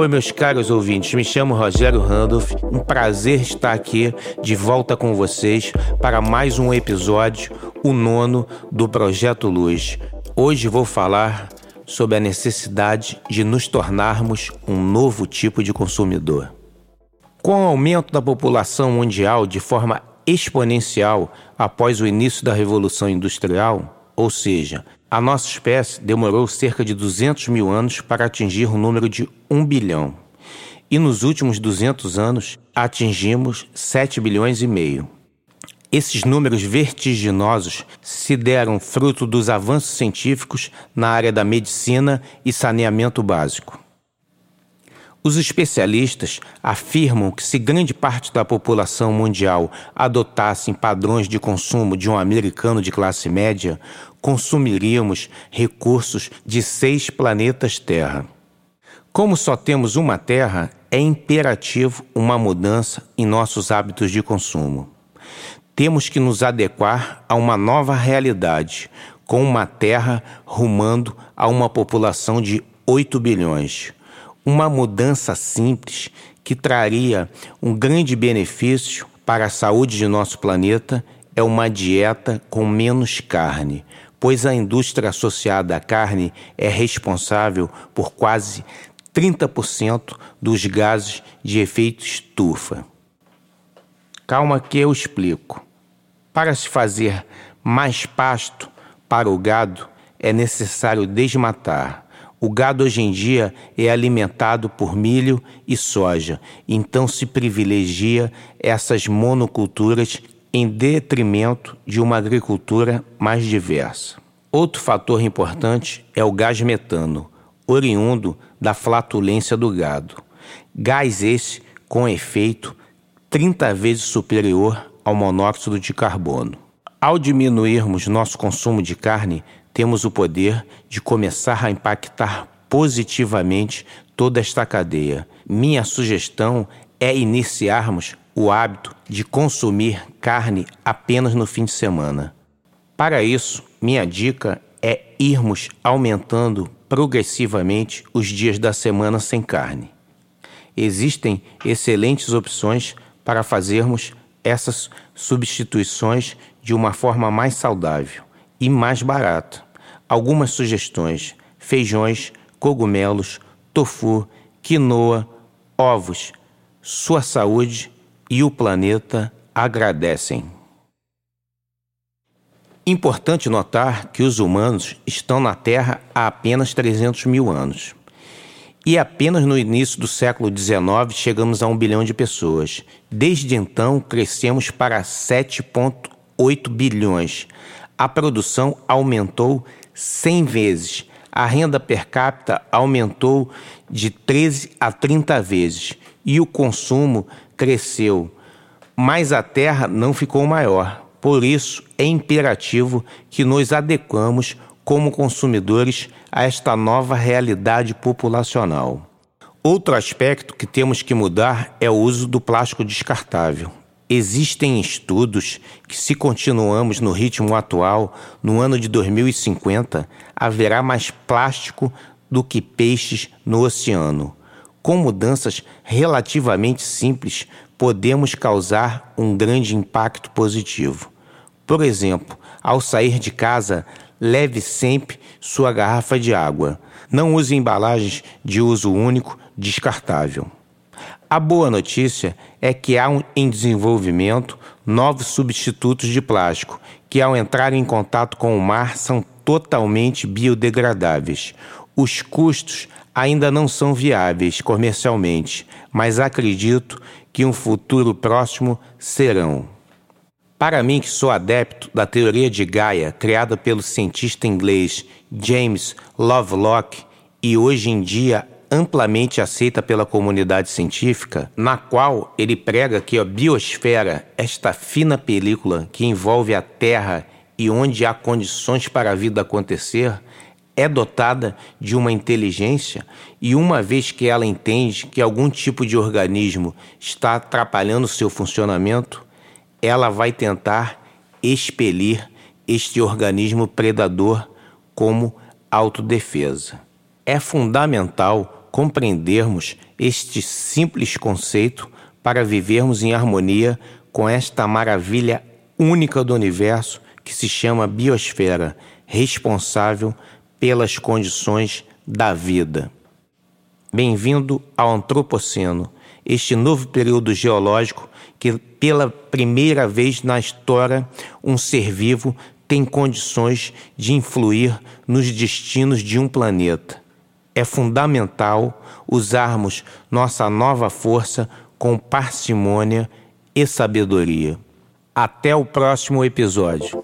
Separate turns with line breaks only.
Oi, meus caros ouvintes, me chamo Rogério Randolph. Um prazer estar aqui de volta com vocês para mais um episódio, o nono do Projeto Luz. Hoje vou falar sobre a necessidade de nos tornarmos um novo tipo de consumidor. Com o aumento da população mundial de forma exponencial após o início da Revolução Industrial, ou seja, a nossa espécie demorou cerca de 200 mil anos para atingir o número de 1 bilhão. E nos últimos 200 anos atingimos 7 bilhões e meio. Esses números vertiginosos se deram fruto dos avanços científicos na área da medicina e saneamento básico. Os especialistas afirmam que se grande parte da população mundial adotasse padrões de consumo de um americano de classe média, consumiríamos recursos de seis planetas Terra. Como só temos uma Terra, é imperativo uma mudança em nossos hábitos de consumo. Temos que nos adequar a uma nova realidade, com uma Terra rumando a uma população de 8 bilhões uma mudança simples que traria um grande benefício para a saúde de nosso planeta é uma dieta com menos carne, pois a indústria associada à carne é responsável por quase 30% dos gases de efeito estufa. Calma que eu explico. Para se fazer mais pasto para o gado, é necessário desmatar o gado hoje em dia é alimentado por milho e soja, então se privilegia essas monoculturas em detrimento de uma agricultura mais diversa. Outro fator importante é o gás metano, oriundo da flatulência do gado. Gás esse com efeito 30 vezes superior ao monóxido de carbono. Ao diminuirmos nosso consumo de carne, temos o poder de começar a impactar positivamente toda esta cadeia. Minha sugestão é iniciarmos o hábito de consumir carne apenas no fim de semana. Para isso, minha dica é irmos aumentando progressivamente os dias da semana sem carne. Existem excelentes opções para fazermos essas substituições de uma forma mais saudável e mais barata. Algumas sugestões: feijões, cogumelos, tofu, quinoa, ovos. Sua saúde e o planeta agradecem. Importante notar que os humanos estão na Terra há apenas 300 mil anos. E apenas no início do século XIX chegamos a um bilhão de pessoas. Desde então, crescemos para 7,8 bilhões, a produção aumentou 100 vezes. A renda per capita aumentou de 13 a 30 vezes e o consumo cresceu, mas a terra não ficou maior. Por isso, é imperativo que nos adequamos como consumidores a esta nova realidade populacional. Outro aspecto que temos que mudar é o uso do plástico descartável. Existem estudos que, se continuamos no ritmo atual, no ano de 2050, haverá mais plástico do que peixes no oceano. Com mudanças relativamente simples, podemos causar um grande impacto positivo. Por exemplo, ao sair de casa, leve sempre sua garrafa de água. Não use embalagens de uso único descartável. A boa notícia é que há um, em desenvolvimento novos substitutos de plástico, que ao entrar em contato com o mar são totalmente biodegradáveis. Os custos ainda não são viáveis comercialmente, mas acredito que um futuro próximo serão. Para mim, que sou adepto da teoria de Gaia, criada pelo cientista inglês James Lovelock e hoje em dia amplamente aceita pela comunidade científica, na qual ele prega que a biosfera, esta fina película que envolve a Terra e onde há condições para a vida acontecer, é dotada de uma inteligência e, uma vez que ela entende que algum tipo de organismo está atrapalhando seu funcionamento, ela vai tentar expelir este organismo predador como autodefesa. É fundamental compreendermos este simples conceito para vivermos em harmonia com esta maravilha única do universo que se chama biosfera, responsável pelas condições da vida. Bem-vindo ao Antropoceno, este novo período geológico que, pela primeira vez na história, um ser vivo tem condições de influir nos destinos de um planeta. É fundamental usarmos nossa nova força com parcimônia e sabedoria. Até o próximo episódio.